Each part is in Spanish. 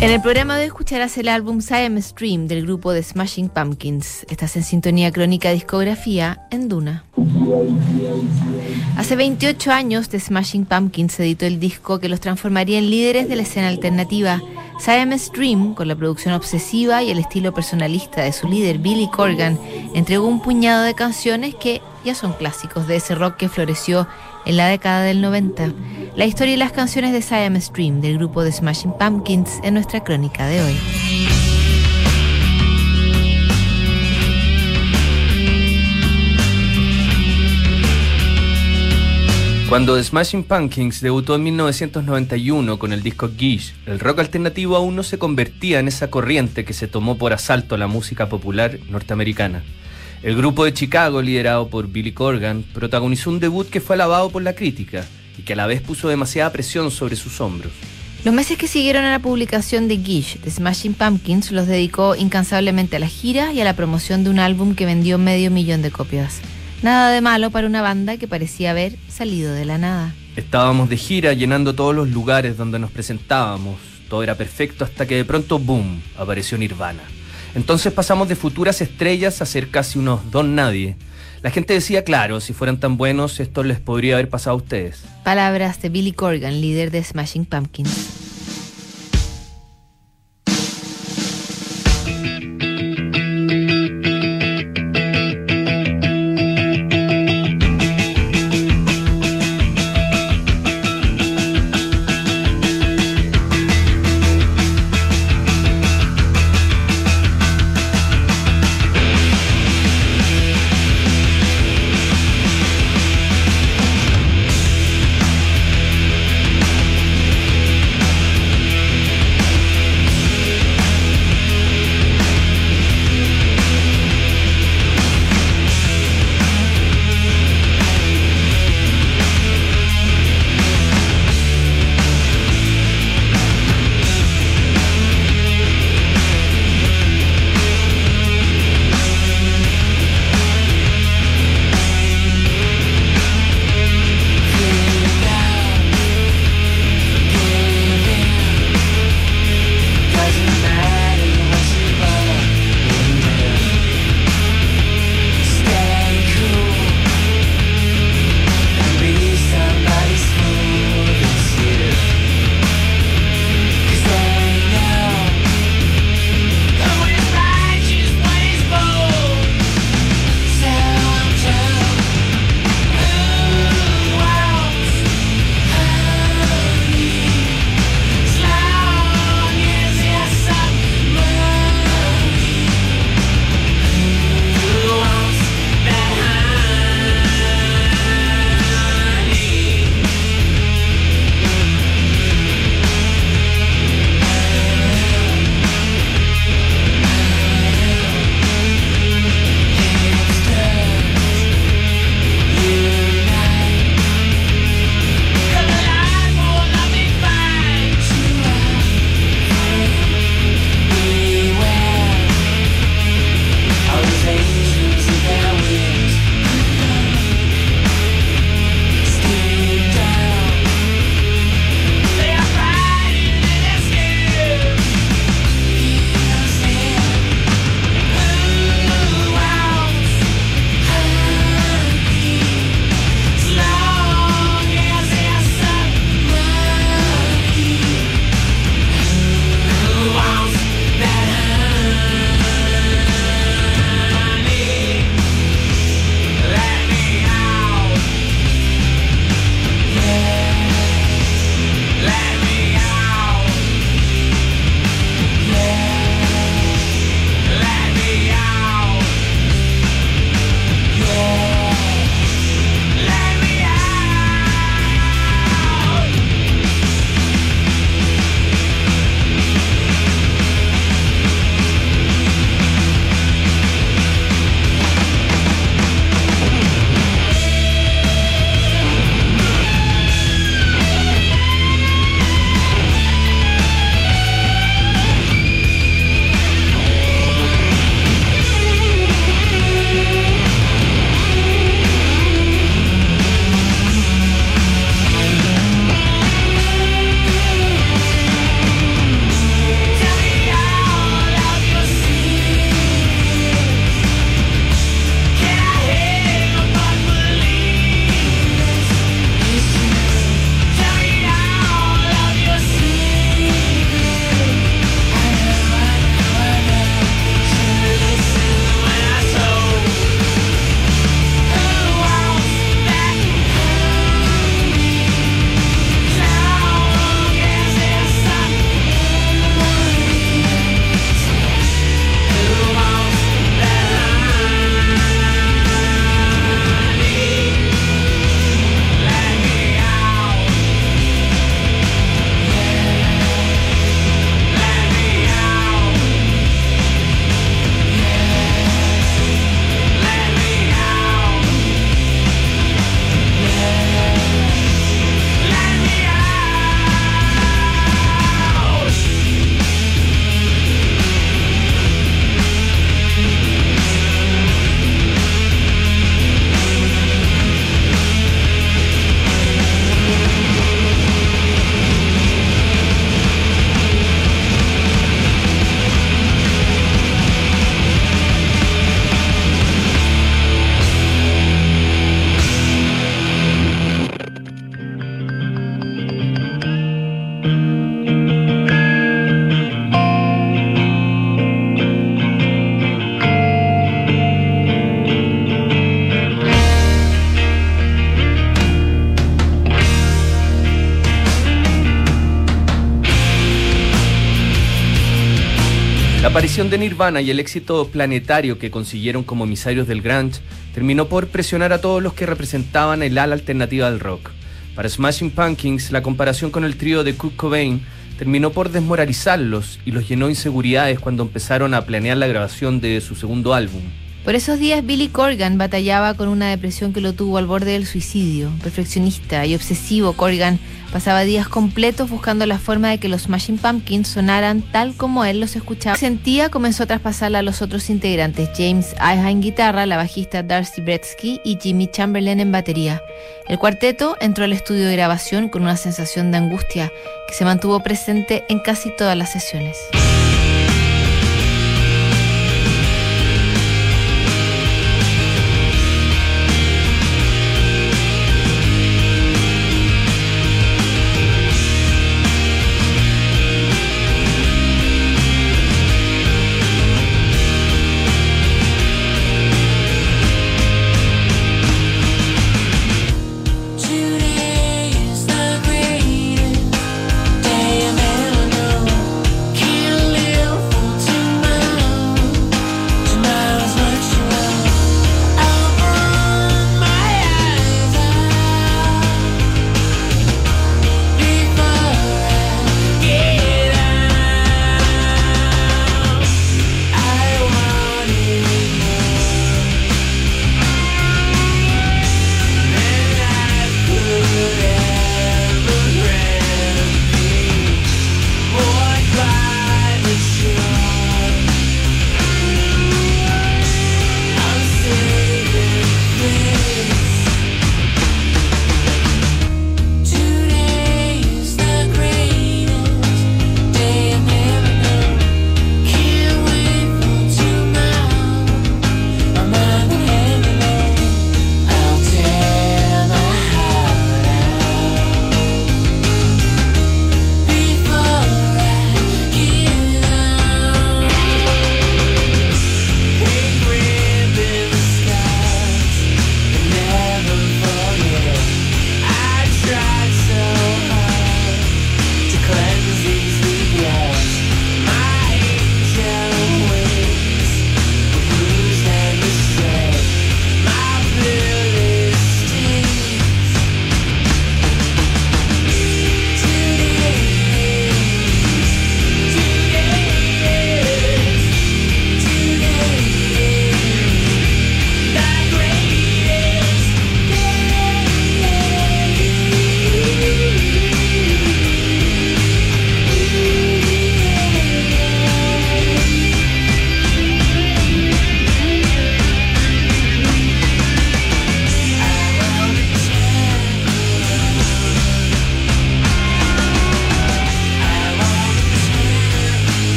En el programa de hoy escucharás el álbum Siam Stream del grupo de Smashing Pumpkins. Estás en sintonía crónica discografía en Duna. Hace 28 años de Smashing Pumpkins editó el disco que los transformaría en líderes de la escena alternativa. Siam Stream, con la producción obsesiva y el estilo personalista de su líder Billy Corgan, entregó un puñado de canciones que ya son clásicos de ese rock que floreció en la década del 90. La historia y las canciones de Siam Stream del grupo de Smashing Pumpkins en nuestra crónica de hoy. Cuando The Smashing Pumpkins debutó en 1991 con el disco Gish, el rock alternativo aún no se convertía en esa corriente que se tomó por asalto la música popular norteamericana. El grupo de Chicago, liderado por Billy Corgan, protagonizó un debut que fue alabado por la crítica y que a la vez puso demasiada presión sobre sus hombros. Los meses que siguieron a la publicación de Gish, The Smashing Pumpkins los dedicó incansablemente a la gira y a la promoción de un álbum que vendió medio millón de copias. Nada de malo para una banda que parecía haber salido de la nada. Estábamos de gira llenando todos los lugares donde nos presentábamos. Todo era perfecto hasta que de pronto, boom, apareció Nirvana. Entonces pasamos de futuras estrellas a ser casi unos don nadie. La gente decía, claro, si fueran tan buenos, esto les podría haber pasado a ustedes. Palabras de Billy Corgan, líder de Smashing Pumpkins. La aparición de Nirvana y el éxito planetario que consiguieron como emisarios del grunge terminó por presionar a todos los que representaban el ala alternativa del rock. Para Smashing Pumpkins, la comparación con el trío de Kurt Cobain terminó por desmoralizarlos y los llenó de inseguridades cuando empezaron a planear la grabación de su segundo álbum. Por esos días Billy Corgan batallaba con una depresión que lo tuvo al borde del suicidio. Perfeccionista y obsesivo, Corgan pasaba días completos buscando la forma de que los Smashing Pumpkins sonaran tal como él los escuchaba. Sentía comenzó a traspasarla a los otros integrantes, James Iha en guitarra, la bajista Darcy Bretsky y Jimmy Chamberlain en batería. El cuarteto entró al estudio de grabación con una sensación de angustia que se mantuvo presente en casi todas las sesiones.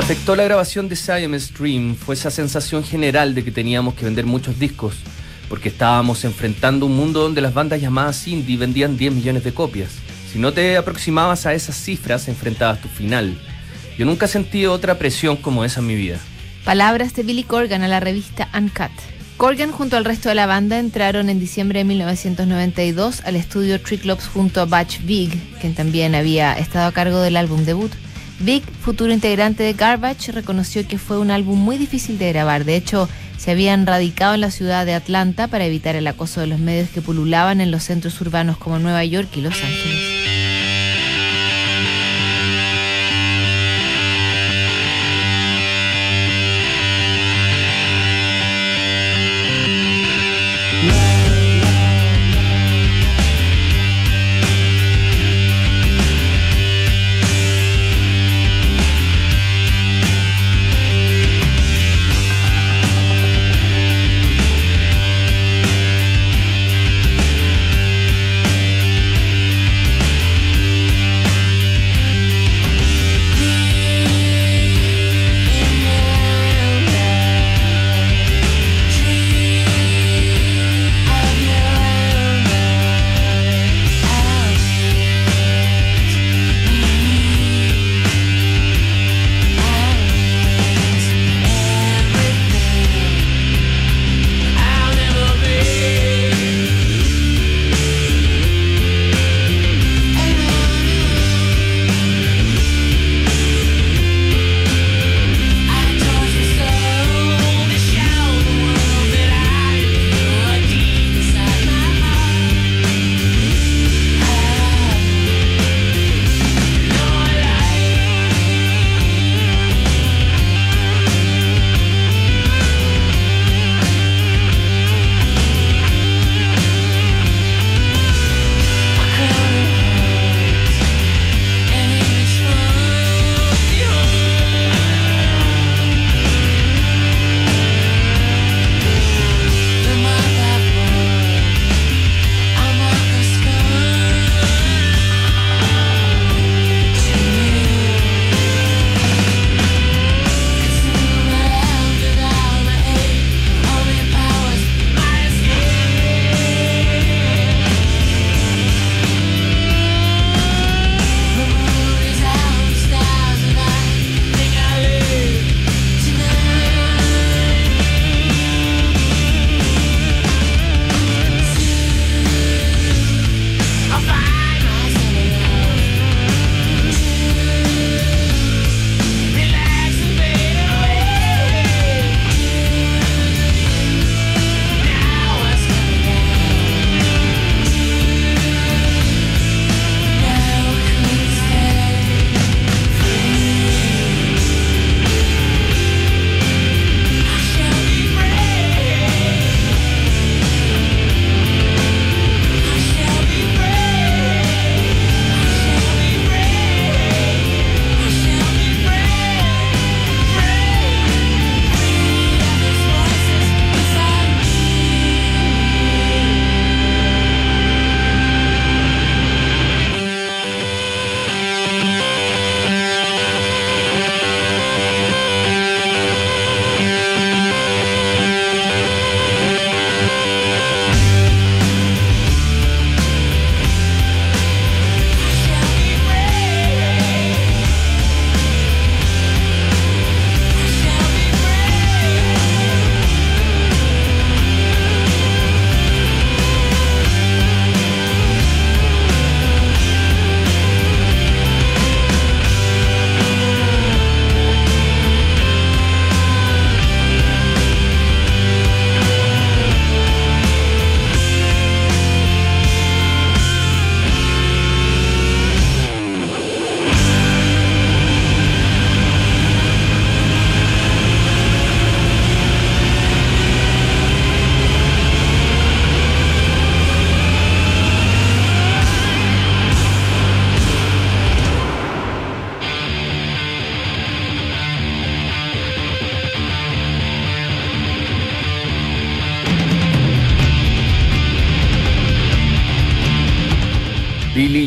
Afectó la grabación de Siamese Stream fue esa sensación general de que teníamos que vender muchos discos, porque estábamos enfrentando un mundo donde las bandas llamadas indie vendían 10 millones de copias. Si no te aproximabas a esas cifras, enfrentabas tu final. Yo nunca sentí otra presión como esa en mi vida. Palabras de Billy Corgan a la revista Uncut. Corgan junto al resto de la banda entraron en diciembre de 1992 al estudio Triclops junto a Batch Big, quien también había estado a cargo del álbum debut. Vic, futuro integrante de Garbage, reconoció que fue un álbum muy difícil de grabar. De hecho, se habían radicado en la ciudad de Atlanta para evitar el acoso de los medios que pululaban en los centros urbanos como Nueva York y Los Ángeles.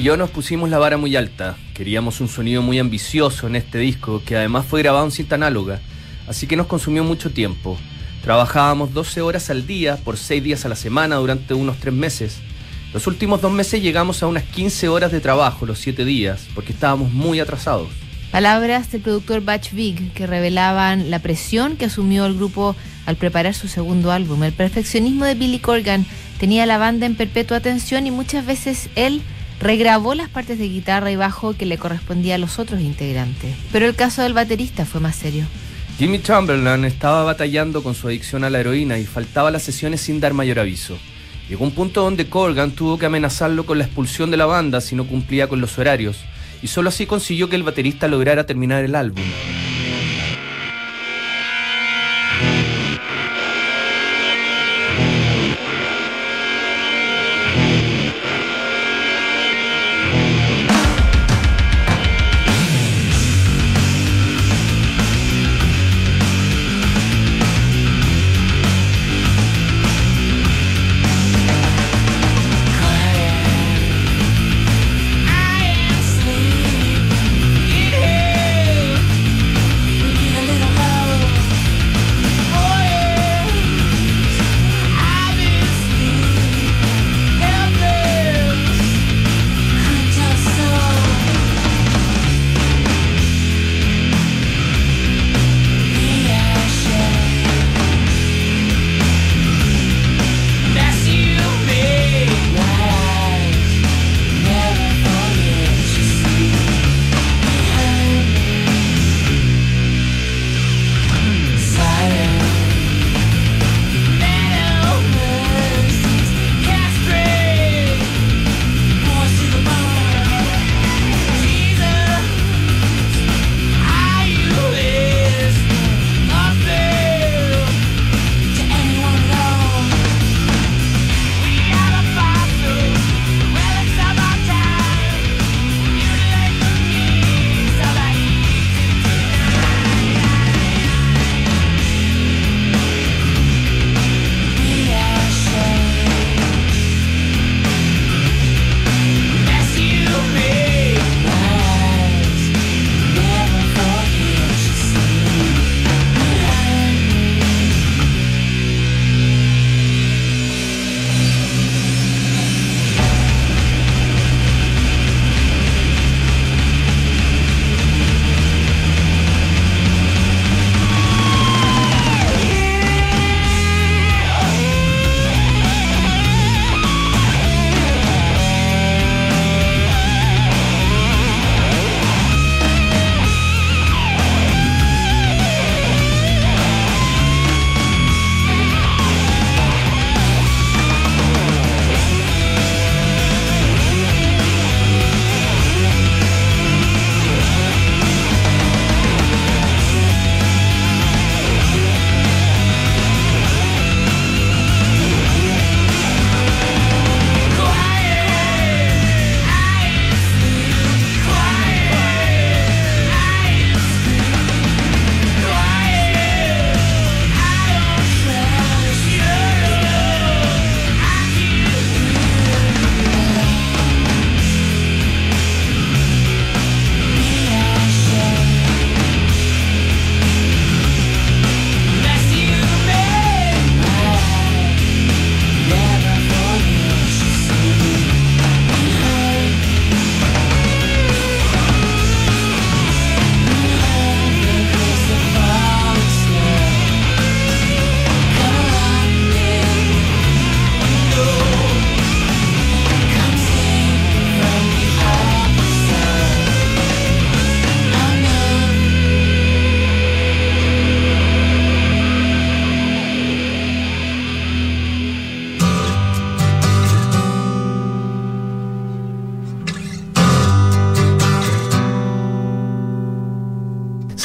Yo nos pusimos la vara muy alta. Queríamos un sonido muy ambicioso en este disco, que además fue grabado en cinta análoga, así que nos consumió mucho tiempo. Trabajábamos 12 horas al día por 6 días a la semana durante unos 3 meses. Los últimos dos meses llegamos a unas 15 horas de trabajo los 7 días, porque estábamos muy atrasados. Palabras del productor Batch Big que revelaban la presión que asumió el grupo al preparar su segundo álbum. El perfeccionismo de Billy Corgan tenía la banda en perpetua tensión y muchas veces él regrabó las partes de guitarra y bajo que le correspondía a los otros integrantes. Pero el caso del baterista fue más serio. Jimmy Chamberlain estaba batallando con su adicción a la heroína y faltaba las sesiones sin dar mayor aviso. Llegó un punto donde Corgan tuvo que amenazarlo con la expulsión de la banda si no cumplía con los horarios, y solo así consiguió que el baterista lograra terminar el álbum.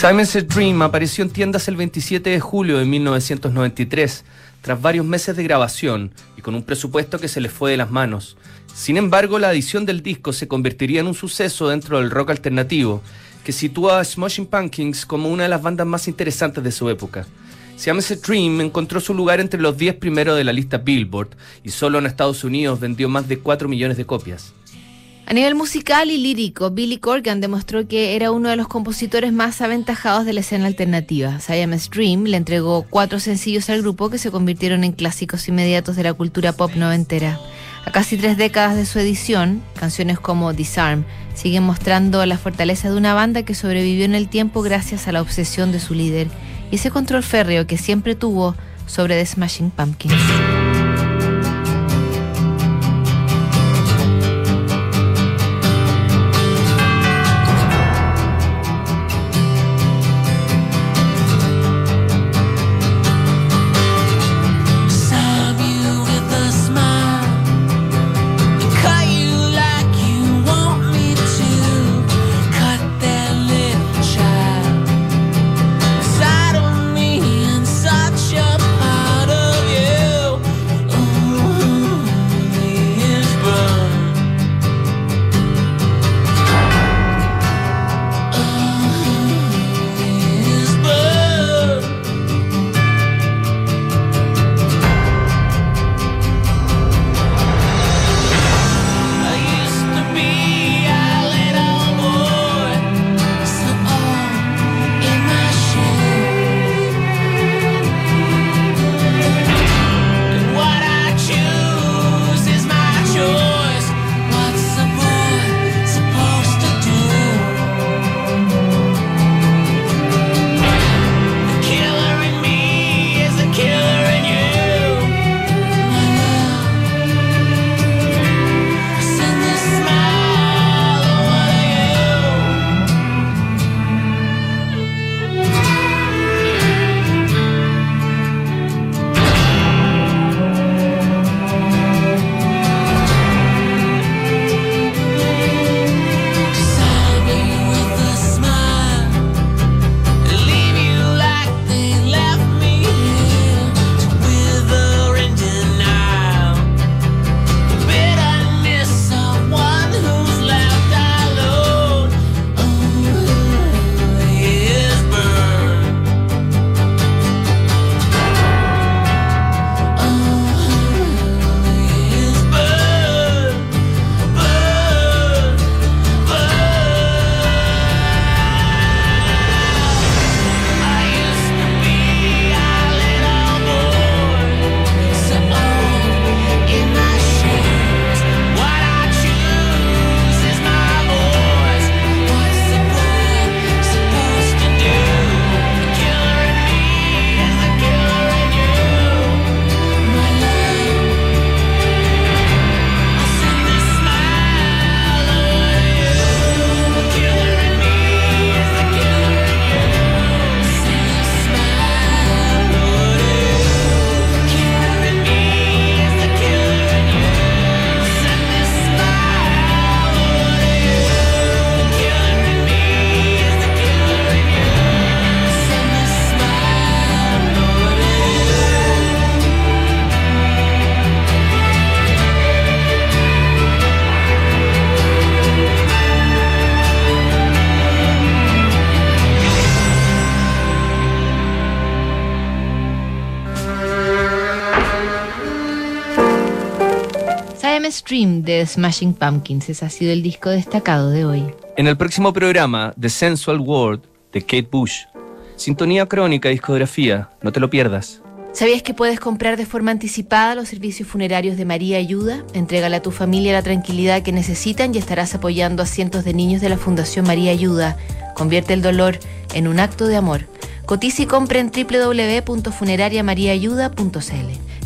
Simon's Dream apareció en tiendas el 27 de julio de 1993, tras varios meses de grabación y con un presupuesto que se le fue de las manos. Sin embargo, la edición del disco se convertiría en un suceso dentro del rock alternativo, que sitúa a Smashing Pumpkins como una de las bandas más interesantes de su época. Siamese Dream encontró su lugar entre los 10 primeros de la lista Billboard y solo en Estados Unidos vendió más de 4 millones de copias. A nivel musical y lírico, Billy Corgan demostró que era uno de los compositores más aventajados de la escena alternativa. Siamese Dream le entregó cuatro sencillos al grupo que se convirtieron en clásicos inmediatos de la cultura pop noventera. A casi tres décadas de su edición, canciones como Disarm siguen mostrando la fortaleza de una banda que sobrevivió en el tiempo gracias a la obsesión de su líder y ese control férreo que siempre tuvo sobre The Smashing Pumpkins. Stream de Smashing Pumpkins. Ese ha sido el disco destacado de hoy. En el próximo programa, The Sensual World de Kate Bush. Sintonía crónica, discografía. No te lo pierdas. ¿Sabías que puedes comprar de forma anticipada los servicios funerarios de María Ayuda? Entrégale a tu familia la tranquilidad que necesitan y estarás apoyando a cientos de niños de la Fundación María Ayuda. Convierte el dolor en un acto de amor. Cotiza y compra en www.funerariamariaayuda.cl.